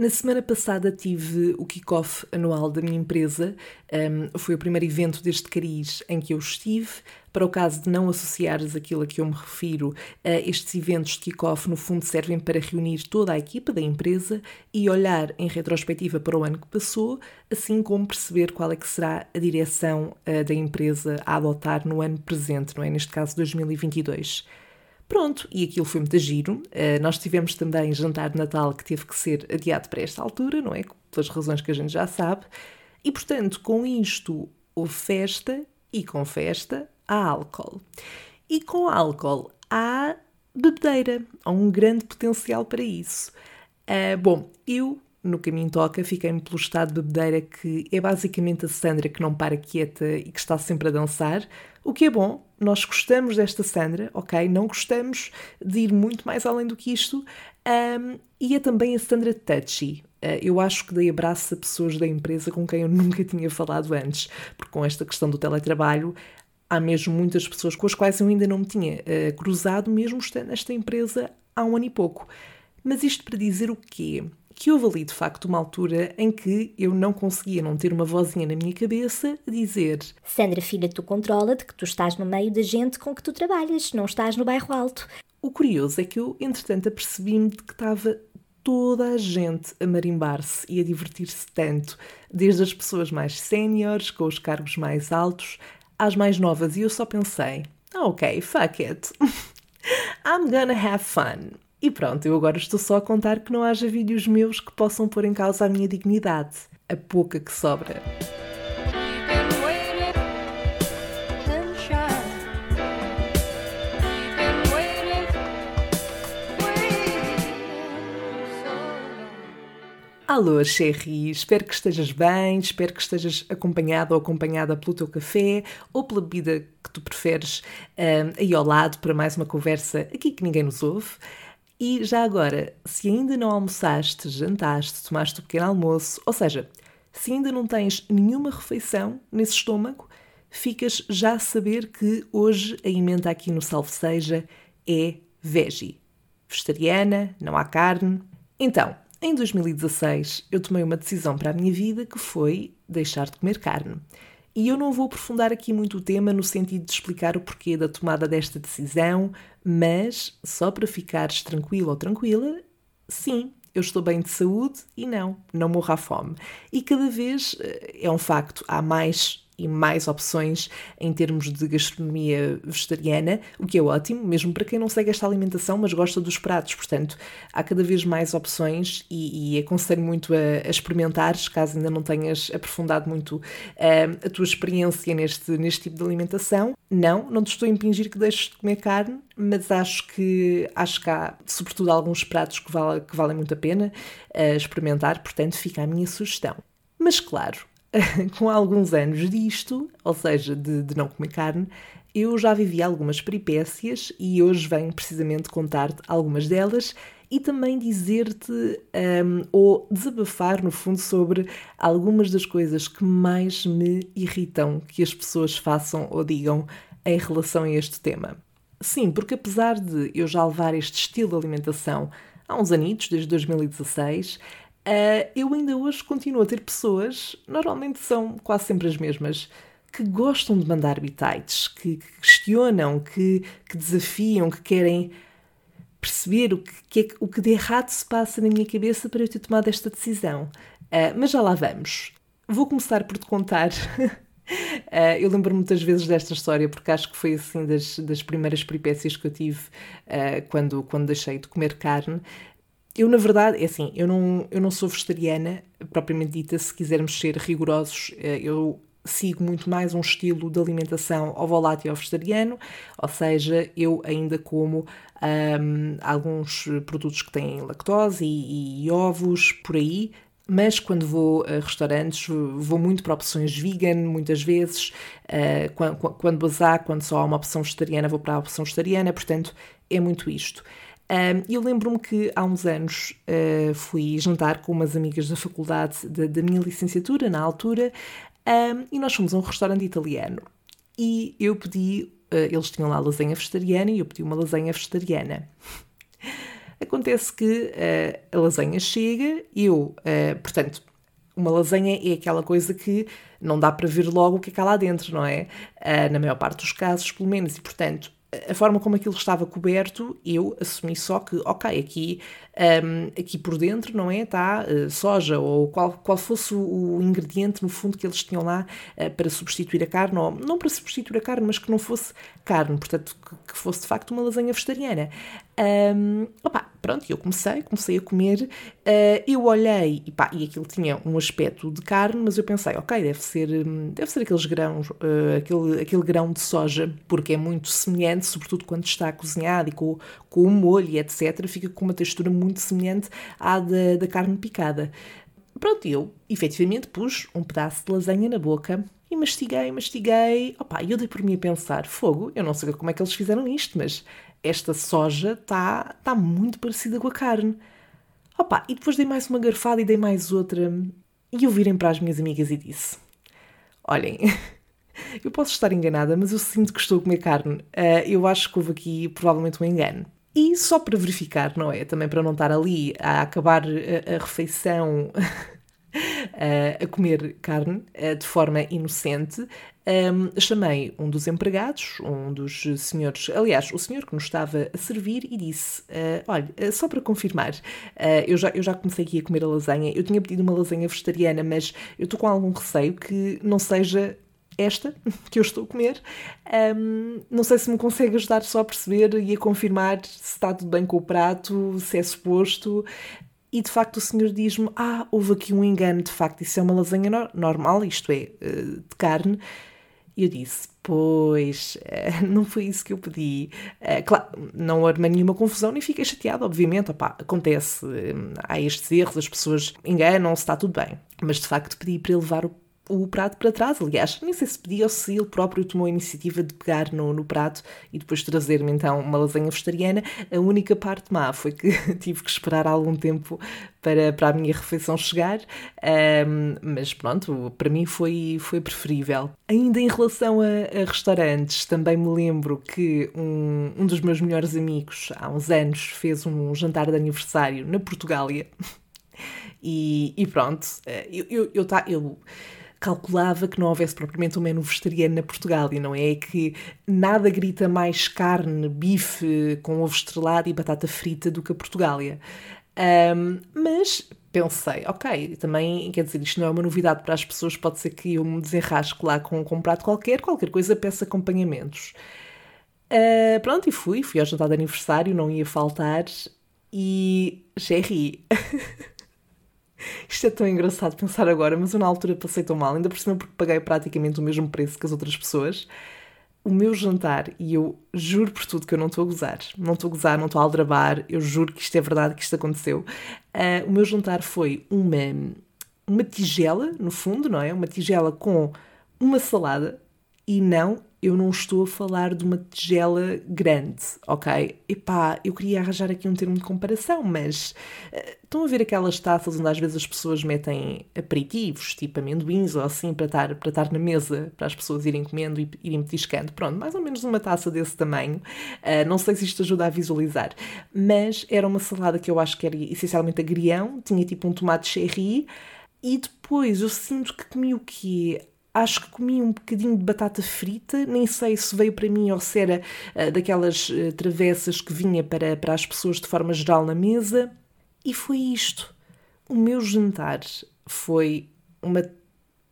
Na semana passada tive o kick-off anual da minha empresa. Um, foi o primeiro evento deste cariz em que eu estive. Para o caso de não associares aquilo a que eu me refiro, uh, estes eventos de kick-off, no fundo, servem para reunir toda a equipa da empresa e olhar em retrospectiva para o ano que passou, assim como perceber qual é que será a direção uh, da empresa a adotar no ano presente, não é? Neste caso, 2022. Pronto, e aquilo foi muito giro. Uh, nós tivemos também jantar de Natal que teve que ser adiado para esta altura, não é? Pelas razões que a gente já sabe. E portanto, com isto houve festa e com festa há álcool. E com álcool há bebedeira, há um grande potencial para isso. Uh, bom, eu no caminho toca, fiquei-me pelo estado de bebedeira que é basicamente a Sandra que não para quieta e que está sempre a dançar, o que é bom, nós gostamos desta Sandra, ok? Não gostamos de ir muito mais além do que isto. Um, e é também a Sandra Touchy. Uh, eu acho que dei abraço a pessoas da empresa com quem eu nunca tinha falado antes, porque com esta questão do teletrabalho há mesmo muitas pessoas com as quais eu ainda não me tinha uh, cruzado, mesmo estando nesta empresa há um ano e pouco. Mas isto para dizer o quê? Que houve ali de facto uma altura em que eu não conseguia não ter uma vozinha na minha cabeça a dizer: Sandra, filha, tu controla-te que tu estás no meio da gente com que tu trabalhas, não estás no bairro alto. O curioso é que eu, entretanto, apercebi-me de que estava toda a gente a marimbar-se e a divertir-se tanto, desde as pessoas mais séniores, com os cargos mais altos, às mais novas, e eu só pensei: ah, ok, fuck it. I'm gonna have fun. E pronto, eu agora estou só a contar que não haja vídeos meus que possam pôr em causa a minha dignidade, a pouca que sobra. Alô, Sherry, espero que estejas bem, espero que estejas acompanhado ou acompanhada pelo teu café ou pela bebida que tu preferes um, aí ao lado para mais uma conversa aqui que ninguém nos ouve. E já agora, se ainda não almoçaste, jantaste, tomaste o pequeno almoço, ou seja, se ainda não tens nenhuma refeição nesse estômago, ficas já a saber que hoje a emenda aqui no Salve Seja é veggie. Vegetariana, não há carne. Então, em 2016 eu tomei uma decisão para a minha vida que foi deixar de comer carne. E eu não vou aprofundar aqui muito o tema no sentido de explicar o porquê da tomada desta decisão, mas só para ficares tranquilo ou tranquila, sim, eu estou bem de saúde e não, não morro à fome. E cada vez eh, é um facto, há mais e mais opções em termos de gastronomia vegetariana, o que é ótimo, mesmo para quem não segue esta alimentação, mas gosta dos pratos. Portanto, há cada vez mais opções e, e aconselho muito a, a experimentares, caso ainda não tenhas aprofundado muito uh, a tua experiência neste, neste tipo de alimentação. Não, não te estou a impingir que deixes de comer carne, mas acho que acho que há, sobretudo, alguns pratos que, vale, que valem muito a pena uh, experimentar, portanto, fica a minha sugestão. Mas claro, com alguns anos disto, ou seja, de, de não comer carne, eu já vivi algumas peripécias e hoje venho precisamente contar-te algumas delas e também dizer-te um, ou desabafar, no fundo, sobre algumas das coisas que mais me irritam que as pessoas façam ou digam em relação a este tema. Sim, porque apesar de eu já levar este estilo de alimentação há uns anitos, desde 2016, Uh, eu ainda hoje continuo a ter pessoas, normalmente são quase sempre as mesmas, que gostam de mandar bitites, que, que questionam, que, que, desafiam, que querem perceber o que, que, é, o que de errado se passa na minha cabeça para eu ter tomado esta decisão. Uh, mas já lá vamos. Vou começar por te contar. Uh, eu lembro muitas vezes desta história porque acho que foi assim das, das primeiras peripécias que eu tive uh, quando, quando deixei de comer carne. Eu, na verdade, é assim, eu não, eu não sou vegetariana, propriamente dita, se quisermos ser rigorosos, eh, eu sigo muito mais um estilo de alimentação ovolátil vegetariano, ou seja, eu ainda como alguns produtos que têm lactose e, e, ovos por aí, mas quando vou a restaurantes vou muito para opções vegan, muitas vezes, uh, quando, há, quando só há uma opção vegetariana, vou para a opção vegetariana, portanto é muito isto. Eu lembro-me que há uns anos uh, fui jantar com umas amigas da faculdade da, minha licenciatura, na altura, e nós fomos a um restaurante italiano. E eu pedi, uh, eles tinham lá lasanha vegetariana e eu pedi uma lasanha vegetariana. Acontece que uh, a lasanha chega, eu, portanto, uma lasanha é aquela coisa que não dá para ver logo o que é que há lá dentro, não é? Na maior parte dos casos, pelo menos, e portanto, a forma como aquilo estava coberto, eu assumi só que, ok, aqui, um, aqui por dentro, não é? Está uh, soja, ou qual, qual fosse o, ingrediente, no fundo, que eles tinham lá uh, para substituir a carne, ou não para substituir a carne, mas que não fosse carne, portanto, que, que fosse de facto uma lasanha vegetariana. Um, opa, pronto, eu comecei, comecei a comer, uh, eu olhei e, pá, e aquilo tinha um aspecto de carne, mas eu pensei, ok, deve ser, deve ser aqueles grãos, uh, aquele, aquele grão de soja, porque é muito semelhante, sobretudo quando está cozinhado e com, com o molho etc., fica com uma textura semelhante à da, da carne picada. Pronto, eu efetivamente pus um pedaço de lasanha na boca e mastiguei, mastiguei. Opa, eu dei por mim a pensar: fogo, eu não sei como é que eles fizeram isto, mas esta soja está tá muito parecida com a carne. Opa, e depois dei mais uma garfada e dei mais outra. E eu virem para as minhas amigas e disse: Olhem, eu posso estar enganada, mas eu sinto que estou a comer carne. Uh, eu acho que houve aqui provavelmente um engano. E só para verificar, não é? Também para não estar ali a acabar a, a refeição a comer carne eh, de forma inocente, um, chamei um dos empregados, um dos senhores, aliás, o senhor que nos estava a servir, e disse: uh, Olha, só para confirmar, uh, eu, já, eu já comecei aqui a comer a lasanha, eu tinha pedido uma lasanha vegetariana, mas eu estou com algum receio que não seja esta que eu estou a comer. Um, não sei se me consegue ajudar só a perceber e a confirmar se está tudo bem com o prato, se é suposto. E de facto o senhor diz-me: Ah, houve aqui um engano, de facto, isso é uma lasanha no normal, isto é, eh, de carne. E eu disse: Pois, eh, não foi isso que eu pedi. Eh, claro, não armei nenhuma confusão, nem fiquei chateada, obviamente. Opá, acontece, há estes erros, as pessoas enganam-se, está tudo bem. Mas de facto pedi para ele levar o o prato para trás. Aliás, nem sei se pedi ou se ele próprio tomou a iniciativa de pegar no, no prato e depois trazer-me então uma lasanha vegetariana. A única parte má foi que tive que esperar algum tempo para, para a minha refeição chegar, um, mas pronto, para mim foi, foi preferível. Ainda em relação a, a restaurantes, também me lembro que um, um dos meus melhores amigos, há uns anos, fez um jantar de aniversário na Portugália. E, e pronto, eh, eu, eu, eu, tá, eu calculava que não houvesse propriamente um menu vegetariano na Portugal e não é que nada grita mais carne, bife com ovo estrelado e batata frita do que a Portugália. Um, mas pensei, ok, também, quer dizer, isto não é uma novidade para as pessoas, pode ser que eu me desenrasque lá com, com um prato qualquer, qualquer coisa peça acompanhamentos. Uh, pronto, e fui, fui ao jantar de aniversário, não ia faltar, e Jerry. Isto é tão engraçado pensar agora, mas eu na altura passei tão mal, ainda por cima porque paguei praticamente o mesmo preço que as outras pessoas. O meu jantar, e eu juro por tudo que eu não estou a gozar, não estou a gozar, não estou a aldrabar, eu juro que isto é verdade, que isto aconteceu. Uh, o meu jantar foi uma, uma tigela, no fundo, não é? Uma tigela com uma salada e não eu não estou a falar de uma tigela grande, ok? Epá, eu queria arranjar aqui um termo de comparação, mas uh, estão a ver aquelas taças onde às vezes as pessoas metem aperitivos, tipo amendoins ou assim, para estar, para estar na mesa, para as pessoas irem comendo e irem petiscando. Pronto, mais ou menos uma taça desse tamanho. Uh, não sei se isto ajuda a visualizar, mas era uma salada que eu acho que era essencialmente agrião, tinha tipo um tomate cherry. E depois eu sinto que comi o quê? Acho que comi um bocadinho de batata frita, nem sei se veio para mim ou se era uh, daquelas uh, travessas que vinha para, para as pessoas de forma geral na mesa. E foi isto. O meu jantar foi uma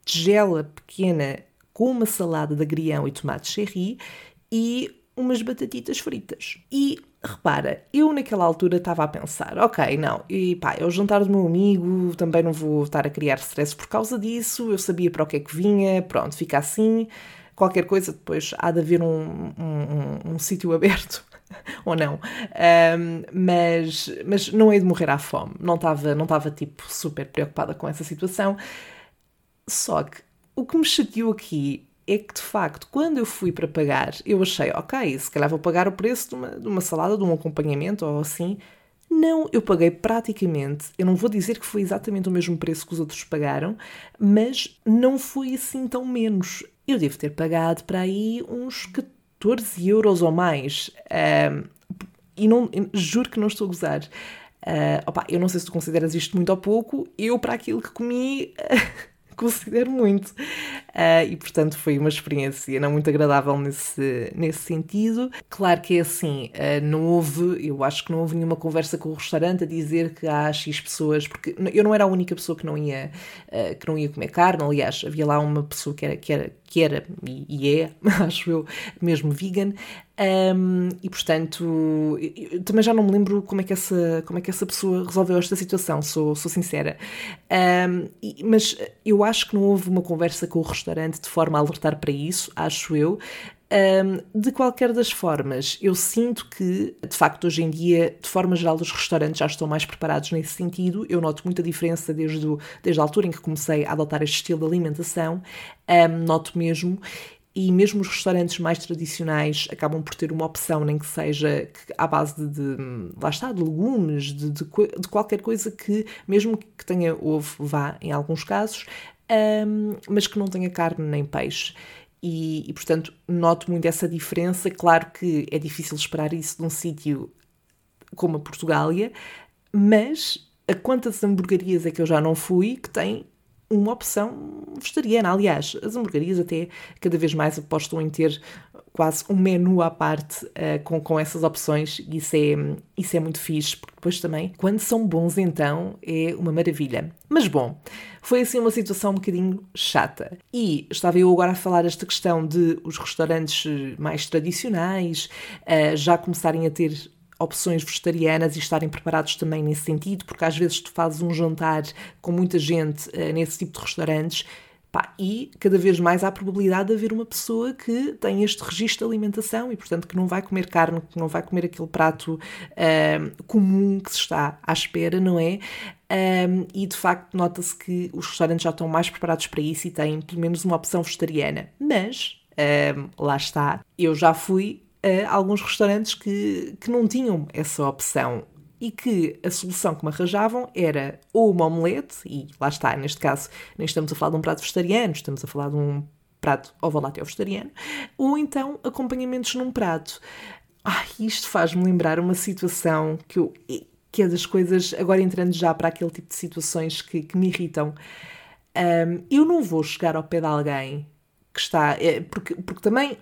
tigela pequena com uma salada de agrião e tomate cherry e umas batatitas fritas. E repara, eu naquela altura estava a pensar, ok, não, e pá, é o meu amigo, também não vou estar a criar stress por causa disso, eu sabia para o que é que vinha, pronto, fica assim, qualquer coisa, depois há de haver um, um, um, um sítio aberto. ou não, mas, mas não é de morrer à fome, não estava não estava tipo super preocupada com essa situação. Só que o que me chateou aqui é que de facto, quando eu fui para pagar, eu achei, ok, se calhar vou pagar o preço de uma, de uma salada, de um acompanhamento ou assim. Não, eu paguei praticamente, eu não vou dizer que foi exatamente o mesmo preço que os outros pagaram, mas não foi assim tão menos. Eu devo ter pagado para aí uns 14 euros ou mais. E não, juro que não estou a gozar. Uh, opa, eu não sei se tu consideras isto muito ou pouco, eu para aquilo que comi considero muito. Uh, e portanto foi uma experiência não muito agradável nesse, nesse sentido. Claro que é assim, uh, não houve, eu acho que não houve nenhuma conversa com o restaurante a dizer que há X pessoas, porque eu não era a única pessoa que não ia, uh, que não ia comer carne, aliás, havia lá uma pessoa que era, que era, que era e, é, acho eu, mesmo vegan, um, e portanto, também já não me lembro como é que essa, como é que essa pessoa resolveu esta situação, sou, sou sincera. Um, e, mas eu acho que não houve uma conversa com o restaurante de forma a alertar para isso, acho eu. Um, de qualquer das formas, eu sinto que, de facto, hoje em dia, de forma geral, os restaurantes já estão mais preparados nesse sentido. Eu noto muita diferença desde, o, desde a altura em que comecei a adotar este estilo de alimentação. Um, noto mesmo e mesmo os restaurantes mais tradicionais acabam por ter uma opção, nem que seja à base de, de, lá está, de legumes, de, de, de, qualquer coisa que, mesmo que tenha ovo, vá em alguns casos, um, mas que não tenha carne nem peixe. E, e, portanto, noto muito essa diferença. Claro que é difícil esperar isso de um sítio como a Portugália, mas a quantas hamburguerias é que eu já não fui que têm uma opção vegetariana. Aliás, as hamburguerias até cada vez mais apostam em ter quase um menu à parte uh, com, com essas opções e isso é, isso é muito fixe, porque depois também, quando são bons então, é uma maravilha. Mas bom, foi assim uma situação um bocadinho chata. E estava eu agora a falar esta questão de os restaurantes mais tradicionais uh, já começarem a ter opções vegetarianas e estarem preparados também nesse sentido, porque às vezes tu fazes um jantar com muita gente uh, nesse tipo de restaurantes pá, e cada vez mais há a probabilidade de haver uma pessoa que tem este registro de alimentação e, portanto, que não vai comer carne, que não vai comer aquele prato uh, comum que se está à espera, não é? Um, e de facto nota-se que os restaurantes já estão mais preparados para isso e têm pelo menos uma opção vegetariana. Mas, um, lá está, eu já fui a alguns restaurantes que, que não tinham essa opção e que a solução que me arranjavam era ou uma omelete, e lá está, neste caso, nem estamos a falar de um prato vegetariano, estamos a falar de um prato ovolátil vegetariano, ou então acompanhamentos num prato. Ai, isto faz-me lembrar uma situação que, eu, que é das coisas, agora entrando já para aquele tipo de situações que, que me irritam. Um, eu não vou chegar ao pé de alguém que está. É, porque, porque também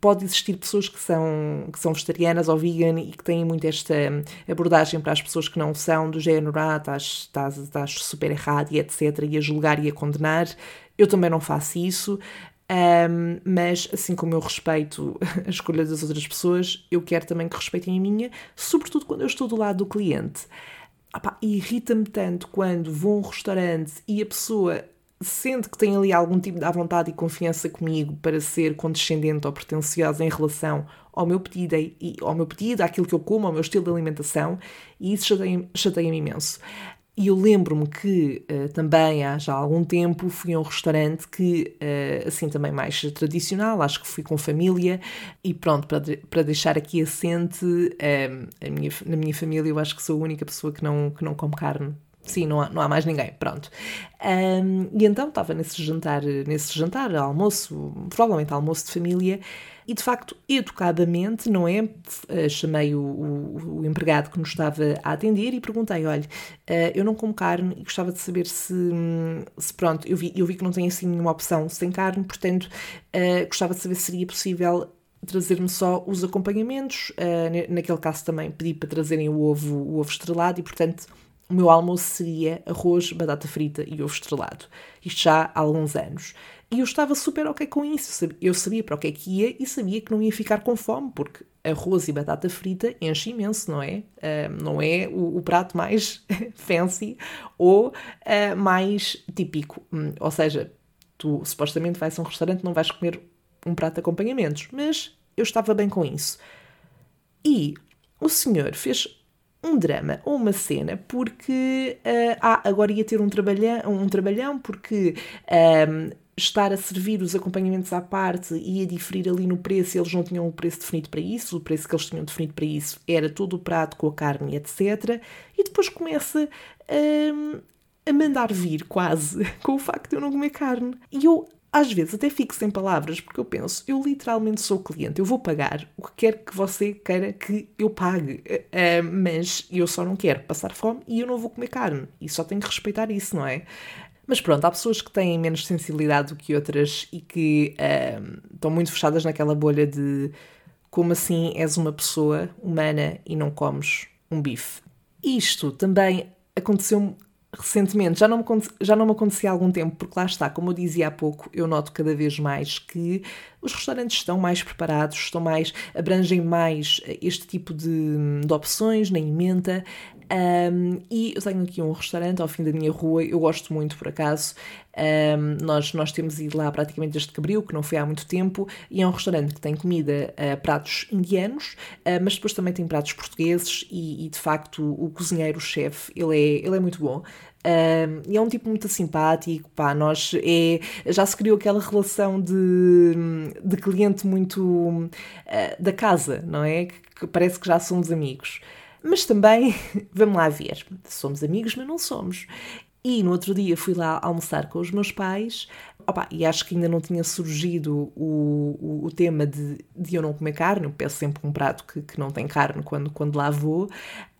pode existir pessoas que são, que são vegetarianas ou vegan e que têm muito esta abordagem para as pessoas que não são, do género, ah, estás, estás, estás super errado e etc., e a julgar e a condenar. Eu também não faço isso, um, mas assim como eu respeito a escolha das outras pessoas, eu quero também que respeitem a minha, sobretudo quando eu estou do lado do cliente. Irrita-me tanto quando vou a um restaurante e a pessoa sente que tem ali algum tipo de vontade e confiança comigo para ser condescendente ou pretenciosa em relação ao meu pedido, e, ao meu pedido, àquilo que eu como, ao meu estilo de alimentação, e isso chateia-me chateia imenso. E eu lembro-me que uh, também há já algum tempo fui a um restaurante que, uh, assim também mais tradicional, acho que fui com família, e pronto, para, de, para deixar aqui assente, uh, minha, na minha família eu acho que sou a única pessoa que não, que não come carne Sim, não há, não há mais ninguém, pronto. Um, e então estava nesse jantar, nesse jantar, almoço, provavelmente almoço de família, e de facto, educadamente, não é? Uh, chamei o, o, o, empregado que nos estava a atender e perguntei: olha, uh, eu não como carne e gostava de saber se, se pronto, eu vi, eu vi que não tem assim nenhuma opção sem carne, portanto, uh, gostava de saber se seria possível trazer-me só os acompanhamentos. naquele caso também pedi para trazerem o ovo, o ovo estrelado e, portanto o meu almoço seria arroz, batata frita e ovo estrelado. Isto já há alguns anos. E eu estava super ok com isso. Eu sabia para o que é que ia e sabia que não ia ficar com fome, porque arroz e batata frita enche imenso, não é? Uh, não é o, o, prato mais fancy ou uh, mais típico. Hum, ou seja, tu supostamente vais a um restaurante não vais comer um prato de acompanhamentos, mas eu estava bem com isso. E o senhor fez um drama ou uma cena porque uh, ah, agora ia ter um trabalhão, um trabalhão porque um, estar a servir os acompanhamentos à parte ia diferir ali no preço, eles não tinham o preço definido para isso, o preço que eles tinham definido para isso era todo o prato com a carne, etc. E depois começa um, a mandar vir quase com o facto de eu não comer carne. E eu às vezes até fico sem palavras, porque eu penso, eu literalmente sou cliente, eu vou pagar o que quer que você queira que eu pague, uh, mas eu só não quero passar fome e eu não vou comer carne, e só tenho que respeitar isso, não é? Mas pronto, há pessoas que têm menos sensibilidade do que outras e que uh, estão muito fechadas naquela bolha de como assim és uma pessoa humana e não comes um bife. Isto também aconteceu recentemente, já não, me, já não me acontecia há algum tempo, porque lá está, como eu dizia há pouco, eu noto cada vez mais que os restaurantes estão mais preparados, estão mais, abrangem mais este tipo de, de opções na emenda. Um, e eu tenho aqui um restaurante ao fim da minha rua, eu gosto muito por acaso. Um, nós, nós temos ido lá praticamente desde que abriu, que não foi há muito tempo, e é um restaurante que tem comida, uh, pratos indianos, uh, mas depois também tem pratos portugueses, e, e de facto o cozinheiro-chefe, ele é, ele é muito bom. Um, e é um tipo muito simpático, pá, nós é, já se criou aquela relação de, de cliente muito uh, da casa, não é? Que, que parece que já somos amigos. Mas também, vamos lá ver, somos amigos, mas não somos. E no outro dia fui lá almoçar com os meus pais Opa, e acho que ainda não tinha surgido o, o, o tema de, de, eu não comer carne, eu peço sempre um prato que, que não tem carne quando, quando lá vou,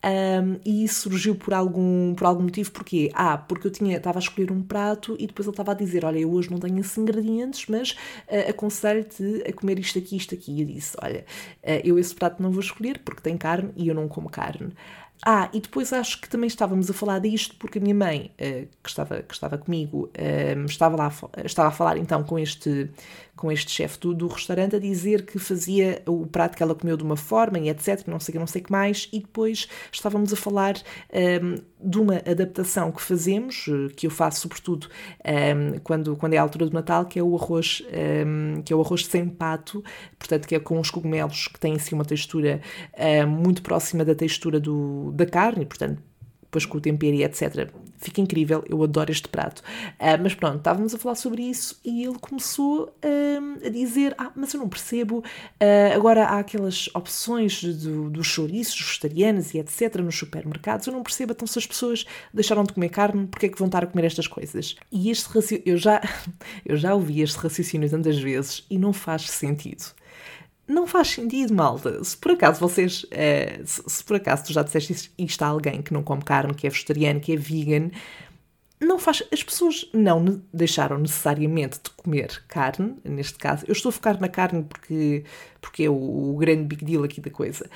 um, e isso surgiu por algum, por algum motivo, porquê? Ah, porque eu tinha, estava a escolher um prato e depois ele estava a dizer, olha, eu hoje não tenho esses ingredientes, mas uh, aconselho-te a comer isto aqui, isto aqui, e eu disse, olha, uh, eu esse prato não vou escolher porque tem carne e eu não como carne. Ah, e depois acho que também estávamos a falar disto porque a minha mãe, uh, que, estava, que estava comigo, uh, estava, lá, estava a falar então com este, com este chefe do, do, restaurante a dizer que fazia o prato que ela comeu de uma forma e etc, não sei não sei que mais, e depois estávamos a falar um, de uma adaptação que fazemos, eh, que eu faço sobretudo um, quando, quando é a altura do Natal, que é o arroz, um, que é o arroz sem pato, portanto que é com os cogumelos que têm assim uma textura hum, muito próxima da textura do, da carne, portanto depois com o tempero e etc. Fica incrível, eu adoro este prato. Uh, mas pronto, estávamos a falar sobre isso e ele começou uh, a dizer: Ah, mas eu não percebo. Uh, agora há aquelas opções do, dos chouriços vegetarianos e etc. nos supermercados. Eu não percebo, então se as pessoas deixaram de comer carne, porque é que vão estar a comer estas coisas? E este raciocínio, eu já, eu já ouvi este raciocínio tantas vezes e não faz sentido não faz sentido, malta. Se por acaso vocês, uh, se, se, por acaso tu já disseste isto a alguém que não come carne, que é vegetariano, que é vegan, não faz. As pessoas não deixaram necessariamente de comer carne, neste caso. Eu estou a focar na carne porque, porque é o, o grande big deal aqui da coisa.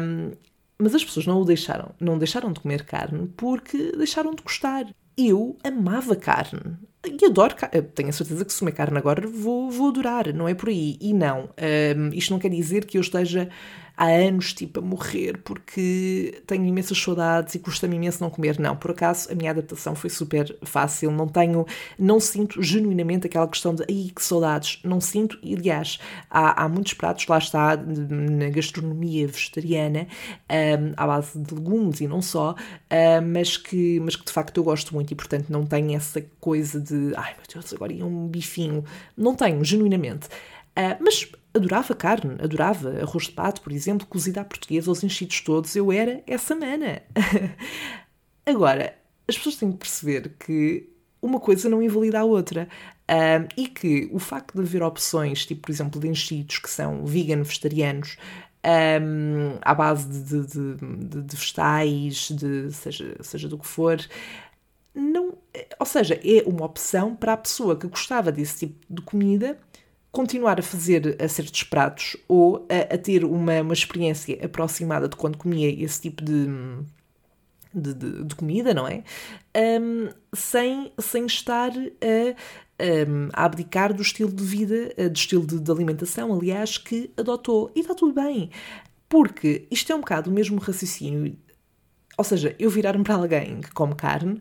Um, mas as pessoas não o deixaram, não deixaram de comer carne porque deixaram de gostar. Eu amava carne. E adoro. Tenho a certeza que se comer carne agora vou, vou adorar, não é por aí. E não, um, isto não quer dizer que eu esteja há anos, tipo, a morrer porque tenho imensas saudades e custa-me imenso não comer. Não, por acaso a minha adaptação foi super fácil. Não tenho, não sinto genuinamente aquela questão de ai que saudades. Não sinto, e aliás, há, há muitos pratos, lá está, na gastronomia vegetariana, um, à base de legumes e não só, um, mas, que, mas que de facto eu gosto muito e portanto não tenho essa coisa de ai meu Deus, agora ia um bifinho. Não tenho, genuinamente. Uh, mas adorava carne, adorava arroz de pato, por exemplo, cozido à portuguesa, aos enchidos todos, eu era essa mana. Agora, as pessoas têm que perceber que uma coisa não invalida a outra. Um, e que o facto de haver opções, tipo, por exemplo, de enchidos que são vegan, vegetarianos, um, à base de, de, de, de vegetais, de, seja, seja do que for, não, ou seja, é uma opção para a pessoa que gostava desse tipo de comida continuar a fazer a certos pratos ou a, a ter uma, uma experiência aproximada de quando comia esse tipo de, de, de, de comida, não é? Um, sem, sem estar a, um, a, abdicar do estilo de vida, do estilo de, de alimentação, aliás, que adotou. E está tudo bem, porque isto é um bocado o mesmo raciocínio. Ou seja, eu virar-me para alguém que come carne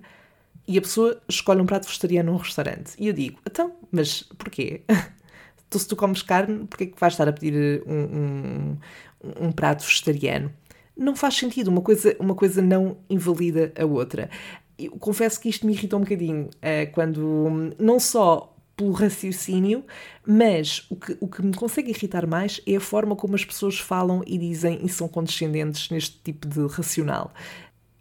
e a pessoa escolhe um prato vegetariano num restaurante. E eu digo, então, mas porquê? tu, se tu comes carne, porquê é que vais estar a pedir um, um, um prato vegetariano? Não faz sentido, uma coisa, uma coisa não invalida a outra. Eu confesso que isto me irritou um bocadinho uh, quando, não só pelo raciocínio, mas o que, o que me consegue irritar mais é a forma como as pessoas falam e dizem e são condescendentes neste tipo de racional.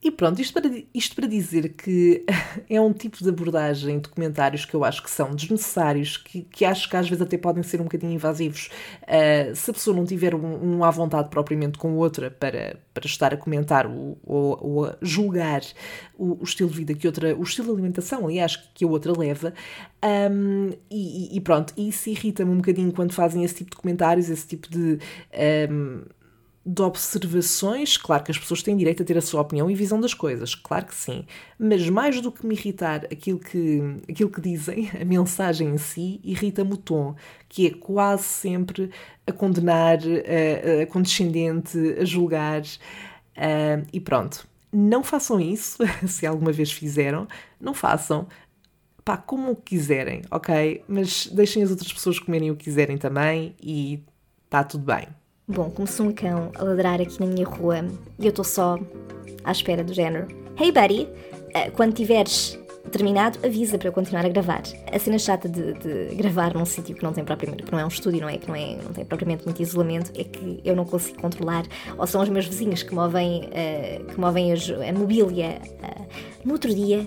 E pronto, isto para, isto para dizer que é um tipo de abordagem de comentários que eu acho que são desnecessários, que, que acho que às vezes até podem ser um bocadinho invasivos. Uh, se a pessoa não tiver um, um à vontade propriamente com outra para, para estar a comentar ou, ou, ou a julgar o, o, estilo de vida que outra, o estilo de alimentação, aliás, que a outra leva, um, e, e, pronto, isso irrita-me um bocadinho quando fazem esse tipo de comentários, esse tipo de. Um, de observações, claro que as pessoas têm direito a ter a sua opinião e visão das coisas, claro que sim, mas mais do que me irritar aquilo que, aquilo que dizem, a mensagem em si, irrita-me o tom, que é quase sempre a condenar, a, a condescendente, a julgar, uh, e pronto. Não façam isso, se alguma vez fizeram, não façam, pá, como quiserem, ok? Mas deixem as outras pessoas comerem o que quiserem também e está tudo bem. Bom, começou um cão a ladrar aqui na minha rua e eu estou só à espera do género. Hey buddy, eh, quando tiveres terminado, avisa para eu continuar a gravar. A cena chata de, de gravar num sítio que não tem propriamente, que não é um estúdio, não é? Que não, é, não tem propriamente muito isolamento, é que eu não consigo controlar, ou são os meus vizinhos que movem, uh, que movem a, a mobília. Uh, no outro dia,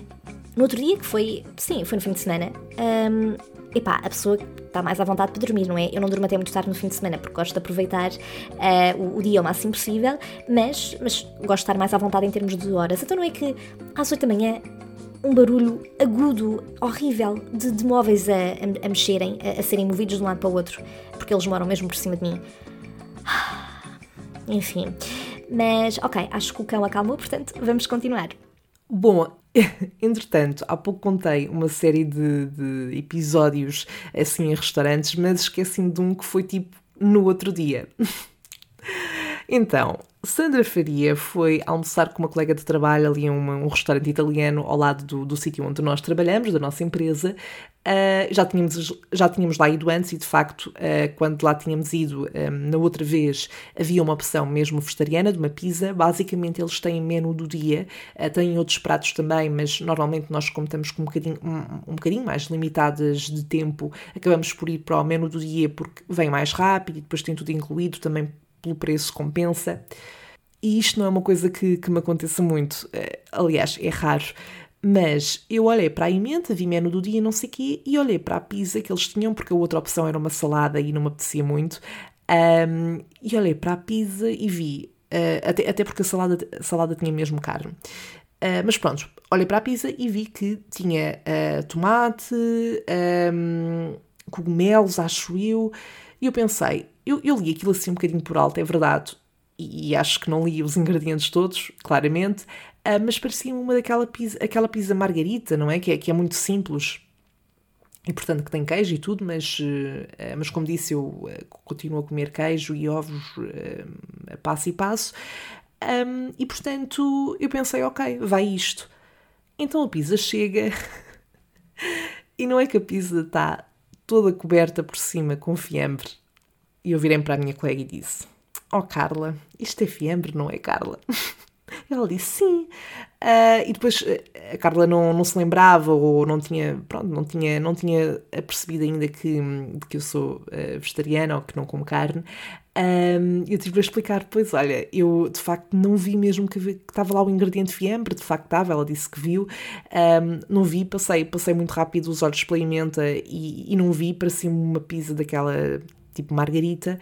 no outro dia que foi, sim, foi no fim de semana, um, epá, a pessoa está mais à vontade para dormir, não é? Eu não durmo até muito tarde no fim de semana porque gosto de aproveitar uh, o, o, dia o máximo possível, mas, mas gosto de estar mais à vontade em termos de horas. Então não é que às 8 da manhã um barulho agudo, horrível, de, de móveis a, a, a mexerem, a, a, serem movidos de um lado para o outro, porque eles moram mesmo por cima de mim. Enfim. Mas, ok, acho que o cão acalmou, portanto, vamos continuar. Bom, entretanto, há pouco contei uma série de, de episódios assim em restaurantes, mas esqueci-me de um que foi tipo no outro dia. então, Sandra Faria foi almoçar com uma colega de trabalho ali em um, um restaurante italiano ao lado do, do sítio onde nós trabalhamos, da nossa empresa. Uh, já, tínhamos, já tínhamos lá ido antes e, de facto, uh, quando lá tínhamos ido um, na outra vez, havia uma opção mesmo vegetariana, de uma pizza. Basicamente, eles têm menu do dia, uh, têm outros pratos também, mas normalmente nós, como estamos com um bocadinho, um, um bocadinho mais limitadas de tempo, acabamos por ir para o menu do dia porque vem mais rápido e depois tem tudo incluído também pelo preço compensa. E isto não é uma coisa que, que me aconteça muito. Aliás, é raro. Mas eu olhei para a emenda, vi menu do dia, não sei o quê, e olhei para a pizza que eles tinham, porque a outra opção era uma salada e não me apetecia muito. Um, e olhei para a pizza e vi, uh, até, até porque a salada, a salada tinha mesmo carne. Uh, mas pronto, olhei para a pizza e vi que tinha uh, tomate, um, cogumelos, acho eu, e eu pensei, eu, eu li aquilo assim um bocadinho por alto, é verdade, e, e acho que não li os ingredientes todos, claramente, uh, mas parecia-me uma daquela pizza, aquela pizza margarita, não é? Que, é? que é muito simples e portanto que tem queijo e tudo, mas, uh, mas como disse, eu uh, continuo a comer queijo e ovos a passo e passo. Um, e portanto eu pensei, ok, vai isto. Então a pizza chega e não é que a pizza está toda coberta por cima com fiambre. E eu virei para a minha colega e disse: Oh Carla, isto é fiambre, não é Carla? Ela disse sim. Uh, e depois ah, a Carla não, não se lembrava ou não tinha, pronto, não tinha, não tinha percebido ainda que, que eu sou uh, vegetariana ou que não como carne. Eu tive a explicar depois, olha, eu de facto não vi mesmo que, estava lá o ingrediente fiambre, de facto estava, ela disse que viu, não vi, passei, passei muito rápido os olhos pela emenda e, e não vi, parecia uma pizza daquela tipo margarita.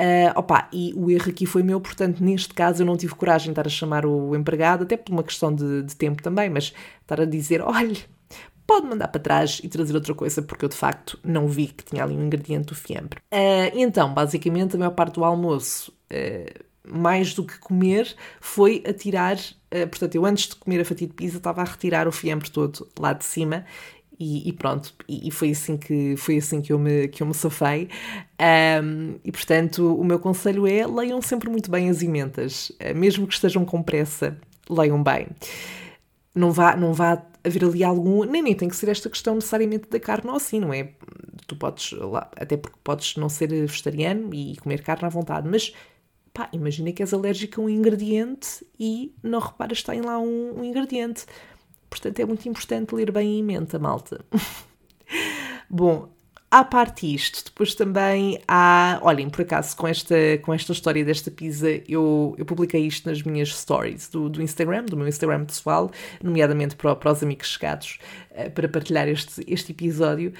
Uh, opa, e o erro aqui foi meu, portanto, neste caso eu não tive coragem de estar a chamar o empregado, até por uma questão de, de tempo também, mas estar a dizer: olha, pode mandar para trás e trazer outra coisa, porque eu de facto não vi que tinha ali um ingrediente do fiambre. Uh, então, basicamente, a maior parte do almoço. Uh, mais do que comer, foi a tirar. Uh, portanto, eu antes de comer a fatia de pizza estava a retirar o fiambre todo lá de cima e, e, pronto, e, foi assim que foi assim que eu me, que eu me safei. Um, e portanto, o meu conselho é leiam sempre muito bem as emendas, uh, mesmo que estejam com pressa, leiam bem. Não vá, não vá haver ali algum, nem, nem tem que ser esta questão necessariamente da carne ou assim, não é? Tu podes, até porque podes não ser vegetariano e comer carne à vontade, mas pá, imagina que és alérgico a um ingrediente e não reparas que tem lá um, um ingrediente Portanto, é muito importante ler bem em mente, malta. Bom, à parte isto, depois também há. Olhem, por acaso, com esta, com esta história desta pizza, eu, eu publiquei isto nas minhas stories do, do Instagram, do meu Instagram pessoal, nomeadamente para, para os amigos chegados, uh, para partilhar este, este episódio.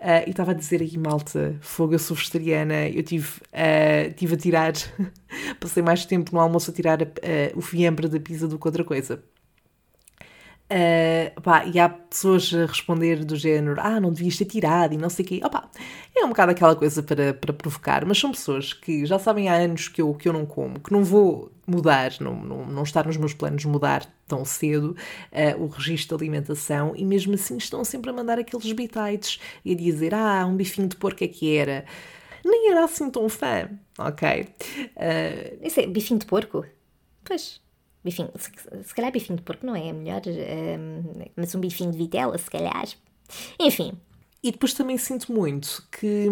Uh, e estava a dizer aí, malta, fogo, eu sou vegetariana, eu tive, uh, tive a tirar, passei mais tempo no almoço a tirar o fiambre da pizza do que outra coisa. Uh, pá, e há pessoas a responder do género, ah, não devias ter tirado e não sei o quê. Opa, é um bocado aquela coisa para, para provocar, mas são pessoas que já sabem há anos que eu, que eu não como, que não vou mudar, não, não, não está nos meus planos mudar tão cedo uh, o registro de alimentação e mesmo assim estão sempre a mandar aqueles bitites e a dizer, ah, um bifinho de porco é que era. Nem era assim tão fã, ok? Uh, Isso é bifinho de porco? Pois. Bifinho, se, se calhar bifinho de porco não é melhor, um, ehm, mas um bifinho de vitela, se calhar. Enfim. E depois também sinto muito que,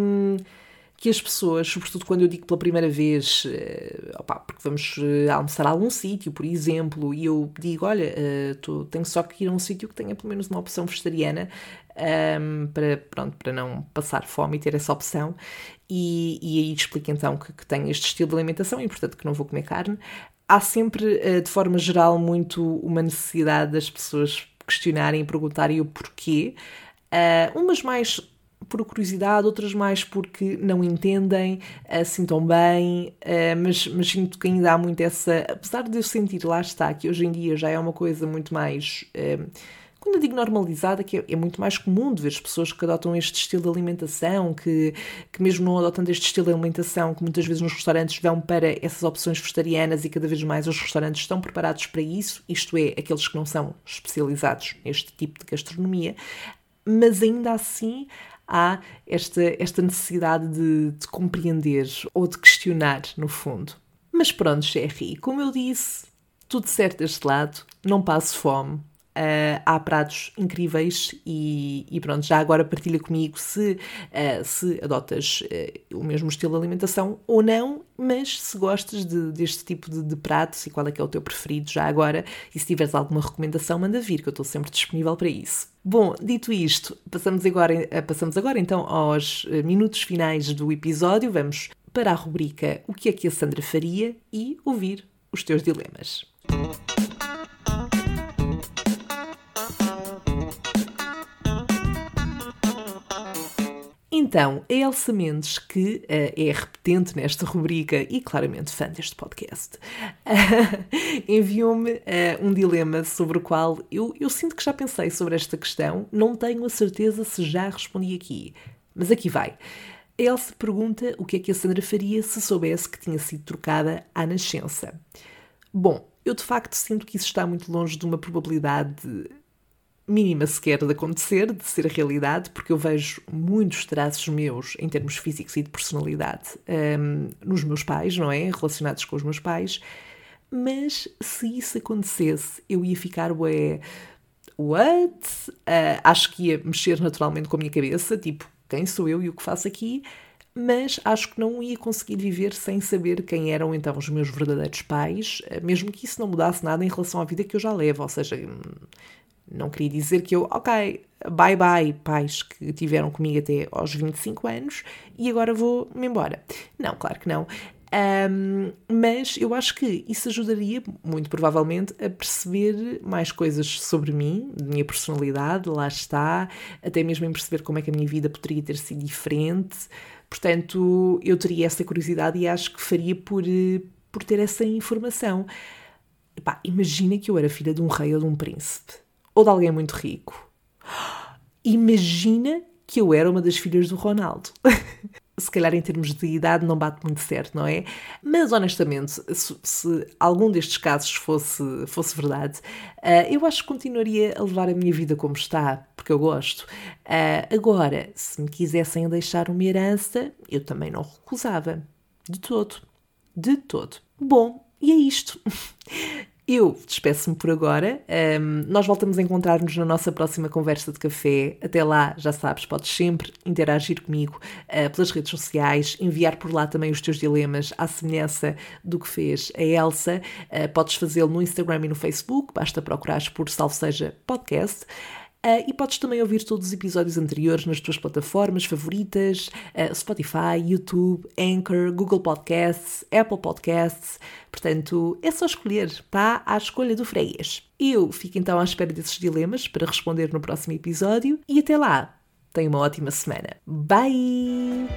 que as pessoas, sobretudo quando eu digo pela primeira vez, uh, opa, porque vamos uh, almoçar a algum sítio, por exemplo, e eu digo, olha, uh, tu, tenho só que ir a um sítio que tenha pelo menos uma opção vegetariana, um, ehm, para, pronto, para não passar fome e ter essa opção. E, e aí explico então que, que tenho este estilo de alimentação e, portanto, que não vou comer carne há sempre, eh, de forma geral, muito uma necessidade das pessoas questionarem e perguntarem o porquê. Uh, umas mais por curiosidade, outras mais porque não entendem assim tão bem, uh, mas, mas sinto que ainda há muito essa. Apesar de eu sentir, lá está, que hoje em dia já é uma coisa muito mais. Uh, quando eu digo normalizada, que é, é, muito mais comum de ver as pessoas que adotam este estilo de alimentação, que, que mesmo não adotando este estilo de alimentação, que muitas vezes nos restaurantes vão para essas opções vegetarianas e cada vez mais os restaurantes estão preparados para isso, isto é, aqueles que não são especializados neste tipo de gastronomia, mas ainda assim há esta, esta necessidade de, de compreender ou de questionar, no fundo. Mas pronto, Sherry, como eu disse, tudo certo deste lado, não passo fome, Uh, há pratos incríveis e, e, pronto, já agora partilha comigo se, uh, se adotas uh, o mesmo estilo de alimentação ou não, mas se gostas de, deste tipo de, de, pratos e qual é que é o teu preferido já agora e se tiveres alguma recomendação manda vir que eu estou sempre disponível para isso. Bom, dito isto, passamos agora, passamos agora então aos minutos finais do episódio, vamos para a rubrica O que é que a Sandra faria e ouvir os teus dilemas. Então, a Elsa Mendes, que uh, é repetente nesta rubrica e claramente fã deste podcast, uh, enviou-me uh, um dilema sobre o qual eu, eu sinto que já pensei sobre esta questão, não tenho a certeza se já respondi aqui, mas aqui vai. A Elsa pergunta o que é que a Sandra faria se soubesse que tinha sido trocada à nascença. Bom, eu de facto sinto que isso está muito longe de uma probabilidade mínima sequer de acontecer, de ser realidade, porque eu vejo muitos traços meus em termos físicos e de personalidade um, nos meus pais, não é? Relacionados com os meus pais. Mas se isso acontecesse, eu ia ficar, ué, what? Uh, acho que ia mexer naturalmente com a minha cabeça, tipo, quem sou eu e o que faço aqui? Mas acho que não ia conseguir viver sem saber quem eram então os meus verdadeiros pais, ah, mesmo que isso não mudasse nada em relação à vida que eu já levo, ou seja, não queria dizer que eu, ok, bye bye, pais que tiveram comigo até aos 25 anos e agora vou-me embora. Não, claro que não. Um, mas eu acho que isso ajudaria, muito provavelmente, a perceber mais coisas sobre mim, minha personalidade, lá está, até mesmo em perceber como é que a minha vida poderia ter sido diferente. Portanto, eu teria essa curiosidade e acho que faria por, por ter essa informação. Epá, imagina que eu era filha de um rei ou de um príncipe ou de alguém muito rico. Imagina que eu era uma das filhas do Ronaldo. se calhar em termos de idade não bate muito certo, não é? Mas honestamente, se, se algum destes casos fosse, fosse verdade, uh, eu acho que continuaria a levar a minha vida como está, porque eu gosto. Uh, agora, se me quisessem deixar uma herança, eu também não recusava. De todo. De todo. Bom, e é isto. Eu despeço-me por agora. Um, nós voltamos a encontrar-nos na nossa próxima conversa de café. Até lá, já sabes, podes sempre interagir comigo uh, pelas redes sociais, enviar por lá também os teus dilemas, à semelhança do que fez a Elsa. Uh, podes fazê-lo no Instagram e no Facebook, basta procurares por Salve Seja Podcast. Uh, e podes também ouvir todos os episódios anteriores nas tuas plataformas favoritas: uh, Spotify, YouTube, Anchor, Google Podcasts, Apple Podcasts. Portanto, é só escolher, está à escolha do freguês. Eu fico então à espera desses dilemas para responder no próximo episódio e até lá, tenha uma ótima semana. Bye!